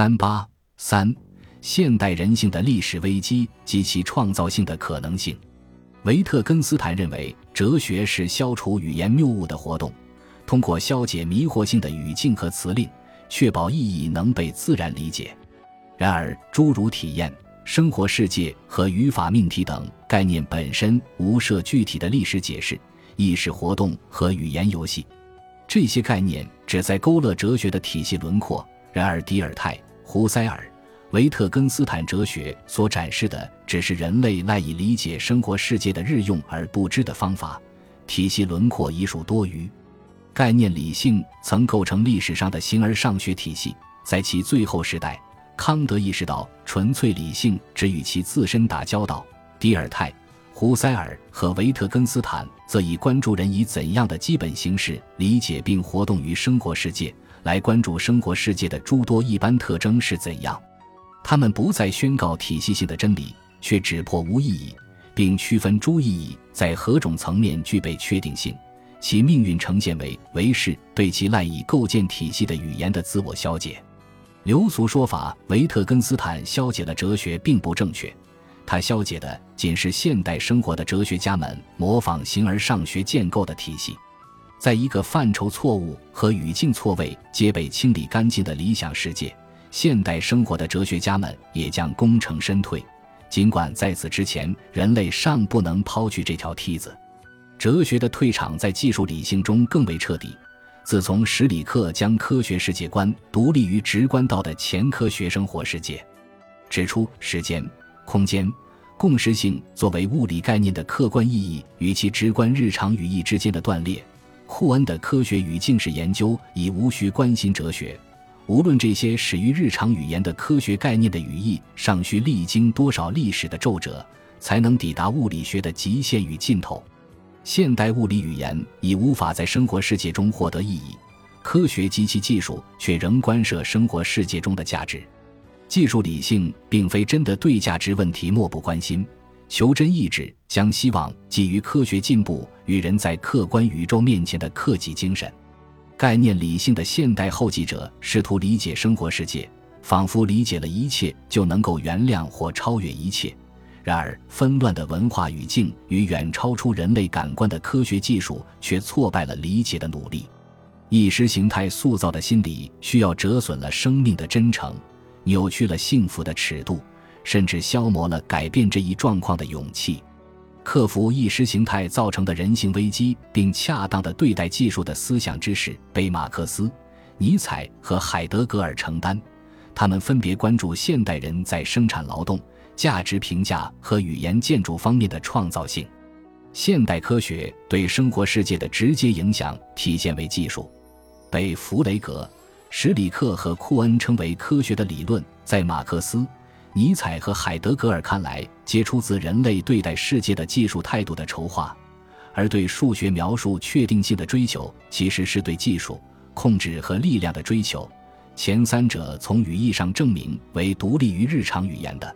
三八三，现代人性的历史危机及其创造性的可能性。维特根斯坦认为，哲学是消除语言谬误的活动，通过消解迷惑性的语境和词令，确保意义能被自然理解。然而，诸如体验、生活世界和语法命题等概念本身无涉具体的历史解释，意识活动和语言游戏。这些概念旨在勾勒哲学的体系轮廓。然而，迪尔泰、胡塞尔、维特根斯坦哲学所展示的只是人类赖以理解生活世界的日用而不知的方法，体系轮廓已属多余。概念理性曾构成历史上的形而上学体系，在其最后时代，康德意识到纯粹理性只与其自身打交道。迪尔泰、胡塞尔和维特根斯坦则以关注人以怎样的基本形式理解并活动于生活世界。来关注生活世界的诸多一般特征是怎样，他们不再宣告体系性的真理，却指破无意义，并区分诸意义在何种层面具备确定性，其命运呈现为唯是对其赖以构建体系的语言的自我消解。流俗说法，维特根斯坦消解了哲学并不正确，他消解的仅是现代生活的哲学家们模仿形而上学建构的体系。在一个范畴错误和语境错位皆被清理干净的理想世界，现代生活的哲学家们也将功成身退。尽管在此之前，人类尚不能抛去这条梯子。哲学的退场在技术理性中更为彻底。自从史里克将科学世界观独立于直观道的前科学生活世界，指出时间、空间、共识性作为物理概念的客观意义与其直观日常语义之间的断裂。库恩的科学语境式研究已无需关心哲学，无论这些始于日常语言的科学概念的语义尚需历经多少历史的皱褶，才能抵达物理学的极限与尽头。现代物理语言已无法在生活世界中获得意义，科学及其技术却仍关涉生活世界中的价值。技术理性并非真的对价值问题漠不关心。求真意志将希望寄于科学进步与人在客观宇宙面前的克己精神。概念理性的现代后继者试图理解生活世界，仿佛理解了一切就能够原谅或超越一切。然而，纷乱的文化语境与远超出人类感官的科学技术却挫败了理解的努力。意识形态塑造的心理需要折损了生命的真诚，扭曲了幸福的尺度。甚至消磨了改变这一状况的勇气，克服意识形态造成的人性危机，并恰当的对待技术的思想知识，被马克思、尼采和海德格尔承担。他们分别关注现代人在生产劳动、价值评价和语言建筑方面的创造性。现代科学对生活世界的直接影响体现为技术，被弗雷格、史里克和库恩称为科学的理论，在马克思。尼采和海德格尔看来，皆出自人类对待世界的技术态度的筹划，而对数学描述确定性的追求，其实是对技术控制和力量的追求。前三者从语义上证明为独立于日常语言的，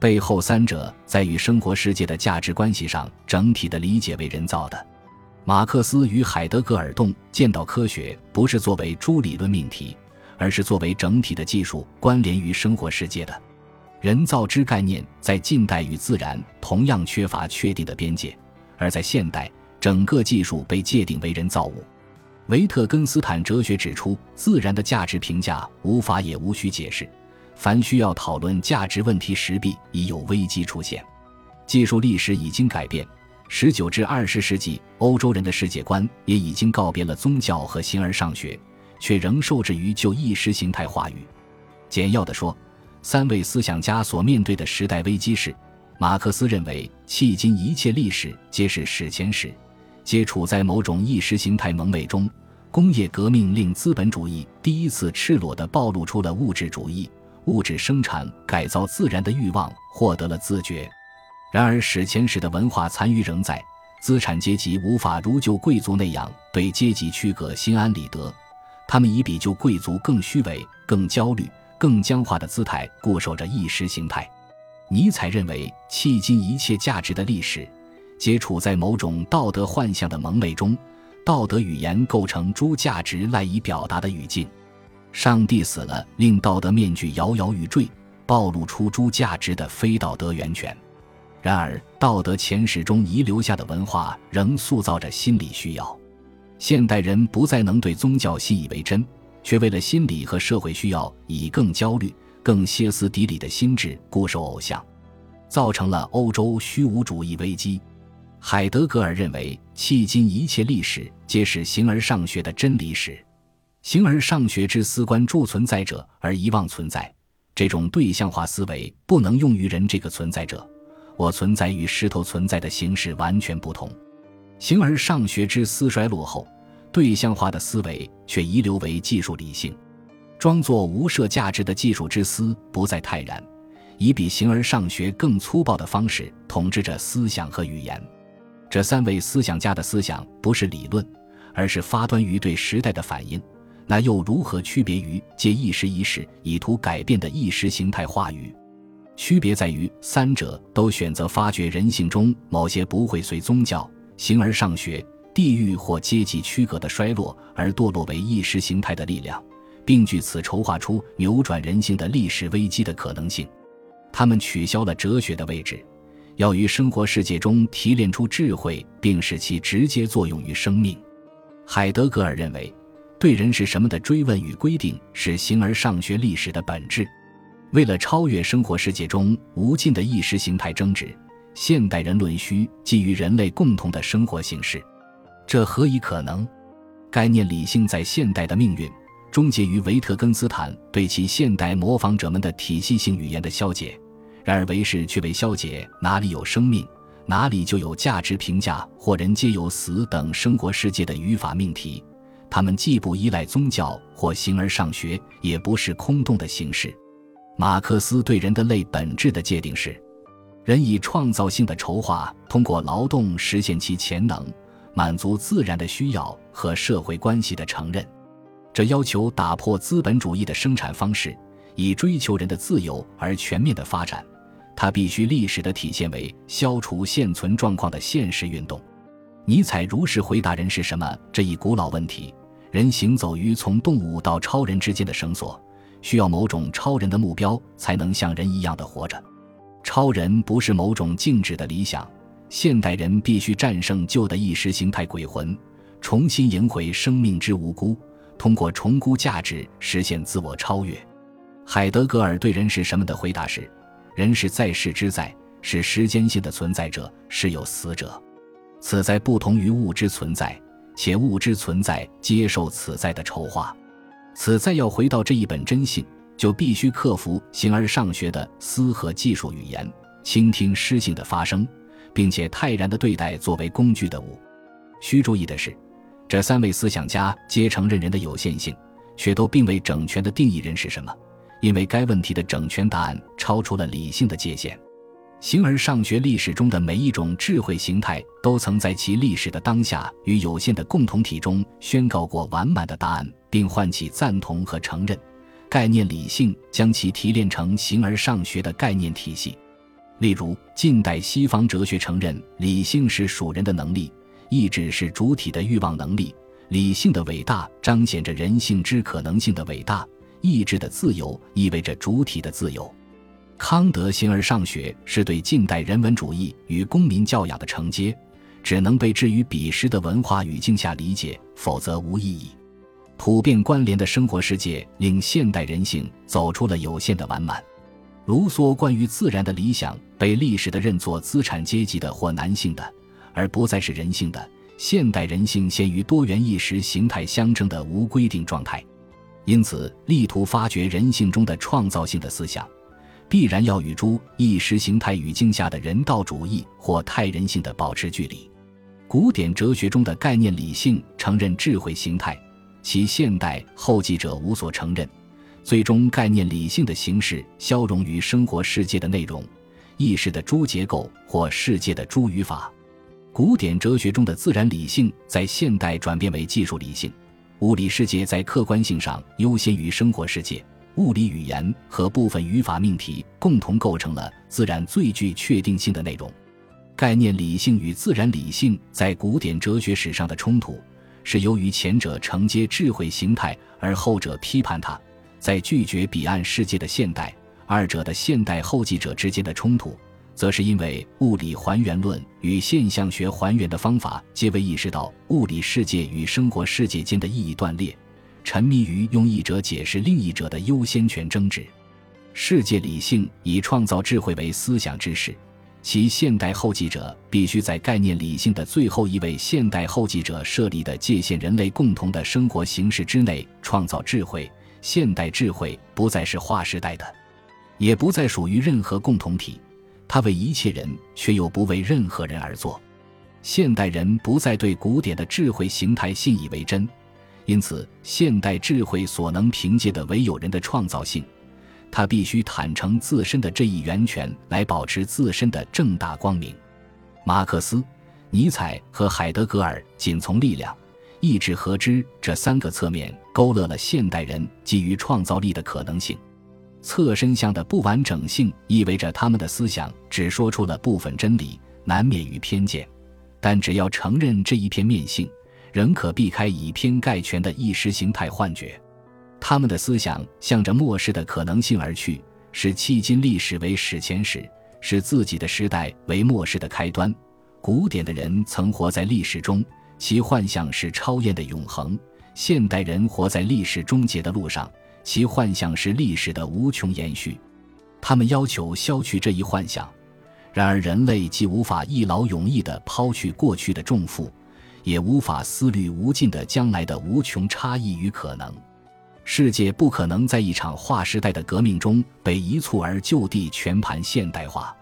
背后三者在与生活世界的价值关系上整体的理解为人造的。马克思与海德格尔洞见到科学不是作为诸理论命题，而是作为整体的技术关联于生活世界的。人造之概念在近代与自然同样缺乏确定的边界，而在现代，整个技术被界定为人造物。维特根斯坦哲学指出，自然的价值评价无法也无需解释。凡需要讨论价值问题时，必已有危机出现。技术历史已经改变，十九至二十世纪欧洲人的世界观也已经告别了宗教和形而上学，却仍受制于旧意识形态话语。简要的说。三位思想家所面对的时代危机是：马克思认为，迄今一切历史皆是史前史，皆处在某种意识形态蒙昧中。工业革命令资本主义第一次赤裸地暴露出了物质主义、物质生产改造自然的欲望，获得了自觉。然而，史前史的文化残余仍在，资产阶级无法如旧贵族那样对阶级区隔心安理得，他们以比旧贵族更虚伪、更焦虑。更僵化的姿态固守着意识形态。尼采认为，迄今一切价值的历史，皆处在某种道德幻象的蒙昧中。道德语言构成诸价值赖以表达的语境。上帝死了，令道德面具摇摇欲坠，暴露出诸价值的非道德源泉。然而，道德前史中遗留下的文化仍塑造着心理需要。现代人不再能对宗教信以为真，却为了心理和社会需要，以更焦虑、更歇斯底里的心智固守偶像，造成了欧洲虚无主义危机。海德格尔认为，迄今一切历史皆是形而上学的真理史。形而上学之思关注存在者而遗忘存在，这种对象化思维不能用于人这个存在者。我存在与石头存在的形式完全不同。形而上学之思衰落后，对象化的思维却遗留为技术理性，装作无设价值的技术之思不再泰然，以比形而上学更粗暴的方式统治着思想和语言。这三位思想家的思想不是理论，而是发端于对时代的反应。那又如何区别于借一时一事以图改变的意识形态话语？区别在于，三者都选择发掘人性中某些不会随宗教、形而上学、地域或阶级区隔的衰落而堕落为意识形态的力量，并据此筹划出扭转人性的历史危机的可能性。他们取消了哲学的位置，要于生活世界中提炼出智慧，并使其直接作用于生命。海德格尔认为。对人是什么的追问与规定是形而上学历史的本质。为了超越生活世界中无尽的意识形态争执，现代人论需基于人类共同的生活形式。这何以可能？概念理性在现代的命运终结于维特根斯坦对其现代模仿者们的体系性语言的消解。然而为是却为消解哪里有生命，哪里就有价值评价或人皆有死等生活世界的语法命题。他们既不依赖宗教或形而上学，也不是空洞的形式。马克思对人的类本质的界定是：人以创造性的筹划，通过劳动实现其潜能，满足自然的需要和社会关系的承认。这要求打破资本主义的生产方式，以追求人的自由而全面的发展。它必须历史的体现为消除现存状况的现实运动。尼采如实回答“人是什么”这一古老问题。人行走于从动物到超人之间的绳索，需要某种超人的目标才能像人一样的活着。超人不是某种静止的理想，现代人必须战胜旧的意识形态鬼魂，重新赢回生命之无辜，通过重估价值实现自我超越。海德格尔对人是什么的回答是：人是在世之在，是时间性的存在者，是有死者。此在不同于物之存在。且物之存在接受此在的筹划，此在要回到这一本真性，就必须克服形而上学的思和技术语言，倾听诗性的发声，并且泰然地对待作为工具的物。需注意的是，这三位思想家皆承认人的有限性，却都并未整全地定义人是什么，因为该问题的整全答案超出了理性的界限。形而上学历史中的每一种智慧形态，都曾在其历史的当下与有限的共同体中宣告过完满的答案，并唤起赞同和承认。概念理性将其提炼成形而上学的概念体系。例如，近代西方哲学承认理性是属人的能力，意志是主体的欲望能力。理性的伟大彰显着人性之可能性的伟大，意志的自由意味着主体的自由。康德形而上学是对近代人文主义与公民教养的承接，只能被置于彼时的文化语境下理解，否则无意义。普遍关联的生活世界令现代人性走出了有限的完满。卢梭关于自然的理想被历史的认作资产阶级的或男性的，而不再是人性的。现代人性陷于多元意识形态相争的无规定状态，因此力图发掘人性中的创造性的思想。必然要与诸意识形态语境下的人道主义或太人性的保持距离。古典哲学中的概念理性承认智慧形态，其现代后继者无所承认。最终，概念理性的形式消融于生活世界的内容、意识的诸结构或世界的诸语法。古典哲学中的自然理性在现代转变为技术理性，物理世界在客观性上优先于生活世界。物理语言和部分语法命题共同构成了自然最具确定性的内容。概念理性与自然理性在古典哲学史上的冲突，是由于前者承接智慧形态，而后者批判它，在拒绝彼岸世界的现代；二者的现代后继者之间的冲突，则是因为物理还原论与现象学还原的方法皆未意识到物理世界与生活世界间的意义断裂，沉迷于用一者解释另一者的优先权争执。世界理性以创造智慧为思想之事。其现代后继者必须在概念理性的最后一位现代后继者设立的界限——人类共同的生活形式之内创造智慧。现代智慧不再是划时代的，也不再属于任何共同体，它为一切人，却又不为任何人而做。现代人不再对古典的智慧形态信以为真，因此，现代智慧所能凭借的唯有人的创造性。他必须坦诚自身的这一源泉，来保持自身的正大光明。马克思、尼采和海德格尔仅从力量、意志和知这三个侧面勾勒了现代人基于创造力的可能性。侧身像的不完整性意味着他们的思想只说出了部分真理，难免于偏见。但只要承认这一片面性，仍可避开以偏概全的意识形态幻觉。他们的思想向着末世的可能性而去，视迄今历史为史前史，视自己的时代为末世的开端。古典的人曾活在历史中，其幻想是超验的永恒；现代人活在历史终结的路上，其幻想是历史的无穷延续。他们要求消去这一幻想，然而人类既无法一劳永逸地抛去过去的重负，也无法思虑无尽的将来的无穷差异与可能。世界不可能在一场划时代的革命中被一蹴而就地全盘现代化。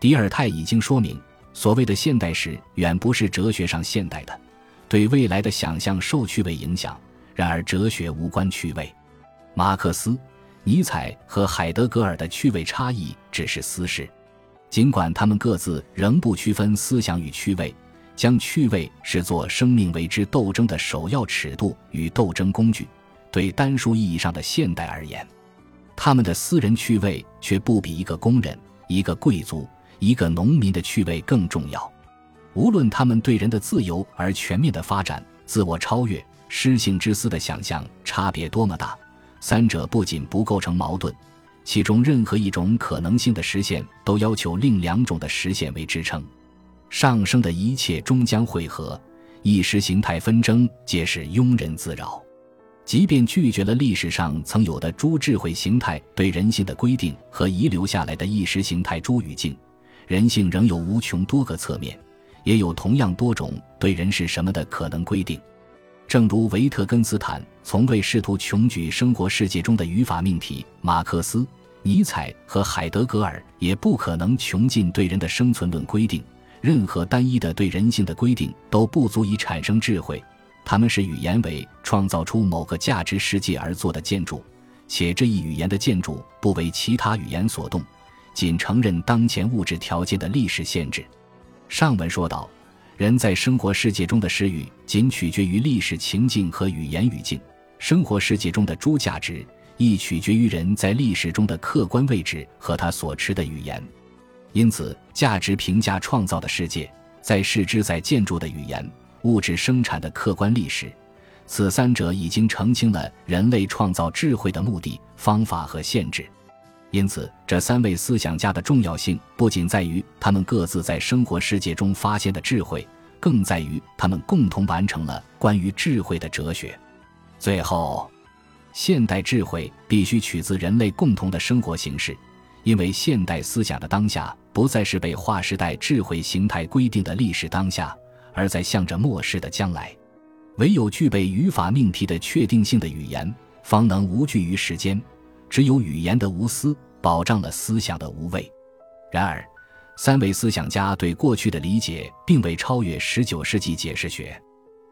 迪尔泰已经说明，所谓的现代史远不是哲学上现代的，对未来的想象受趣味影响。然而，哲学无关趣味。马克思、尼采和海德格尔的趣味差异只是私事，尽管他们各自仍不区分思想与趣味，将趣味视作生命为之斗争的首要尺度与斗争工具。对单数意义上的现代而言，他们的私人趣味却不比一个工人、一个贵族、一个农民的趣味更重要。无论他们对人的自由而全面的发展、自我超越、诗性之思的想象差别多么大，三者不仅不构成矛盾，其中任何一种可能性的实现都要求另两种的实现为支撑。上升的一切终将汇合，意识形态纷争皆是庸人自扰。即便拒绝了历史上曾有的诸智慧形态对人性的规定和遗留下来的意识形态诸语境，人性仍有无穷多个侧面，也有同样多种对人是什么的可能规定。正如维特根斯坦从未试图穷举生活世界中的语法命题，马克思、尼采和海德格尔也不可能穷尽对人的生存论规定。任何单一的对人性的规定都不足以产生智慧。他们是语言为创造出某个价值世界而做的建筑，且这一语言的建筑不为其他语言所动，仅承认当前物质条件的历史限制。上文说到，人在生活世界中的失语仅取决于历史情境和语言语境，生活世界中的诸价值亦取决于人在历史中的客观位置和他所持的语言。因此，价值评价创造的世界，在视之在建筑的语言。物质生产的客观历史，此三者已经澄清了人类创造智慧的目的、方法和限制。因此，这三位思想家的重要性不仅在于他们各自在生活世界中发现的智慧，更在于他们共同完成了关于智慧的哲学。最后，现代智慧必须取自人类共同的生活形式，因为现代思想的当下不再是被划时代智慧形态规定的历史当下。而在向着末世的将来，唯有具备语法命题的确定性的语言，方能无惧于时间。只有语言的无私，保障了思想的无畏。然而，三位思想家对过去的理解，并未超越十九世纪解释学。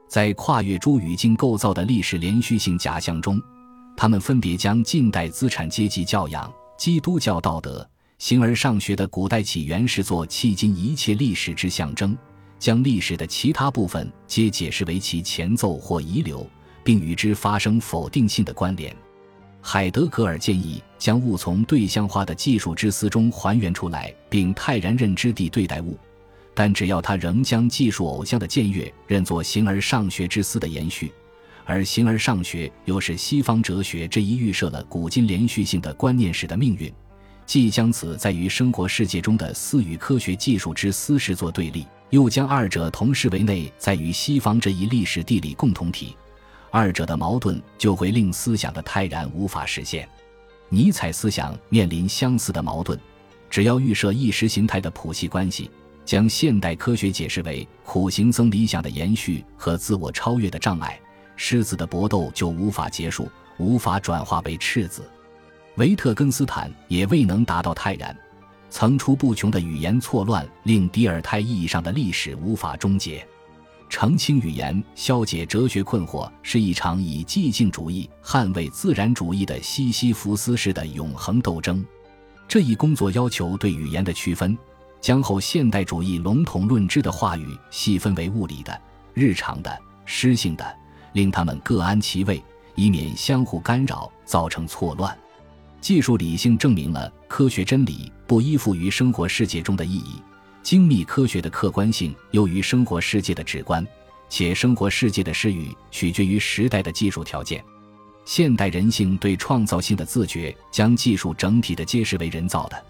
在跨越诸语境构造的历史连续性假象中，他们分别将近代资产阶级教养、基督教道德、形而上学的古代起源视作迄今一切历史之象征。将历史的其他部分皆解释为其前奏或遗留，并与之发生否定性的关联。海德格尔建议将物从对象化的技术之思中还原出来，并泰然认知地对待物。但只要他仍将技术偶像的僭越认作形而上学之思的延续，而形而上学又是西方哲学这一预设了古今连续性的观念史的命运，既将此在于生活世界中的思与科学技术之思视作对立，又将二者同视为内在于西方这一历史地理共同体，二者的矛盾就会令思想的泰然无法实现。尼采思想面临相似的矛盾，只要预设意识形态的谱系关系。将现代科学解释为苦行僧理想的延续和自我超越的障碍，狮子的搏斗就无法结束，无法转化为赤子。维特根斯坦也未能达到泰然，层出不穷的语言错乱令迪尔泰意义上的历史无法终结。澄清语言、消解哲学困惑是一场以寂静主义捍卫自然主义的西西弗斯式的永恒斗争。这一工作要求对语言的区分。将后现代主义笼统论知的话语细分为物理的、日常的、诗性的，令他们各安其位，以免相互干扰，造成错乱。技术理性证明了科学真理不依附于生活世界中的意义，精密科学的客观性优于生活世界的直观，且生活世界的失语取决于时代的技术条件。现代人性对创造性的自觉，将技术整体的揭示为人造的。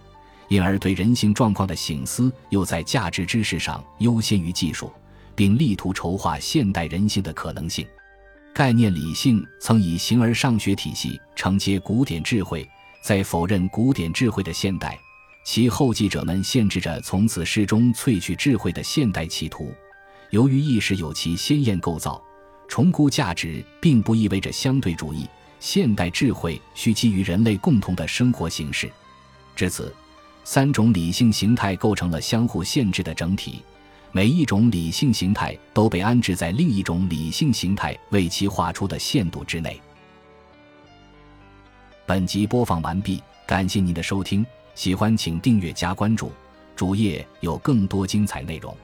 因而，对人性状况的醒思又在价值知识上优先于技术，并力图筹划现代人性的可能性。概念理性曾以形而上学体系承接古典智慧，在否认古典智慧的现代，其后继者们限制着从此诗中萃取智慧的现代企图。由于意识有其鲜艳构造，重估价值并不意味着相对主义。现代智慧需基于人类共同的生活形式。至此。三种理性形态构成了相互限制的整体，每一种理性形态都被安置在另一种理性形态为其画出的限度之内。本集播放完毕，感谢您的收听，喜欢请订阅加关注，主页有更多精彩内容。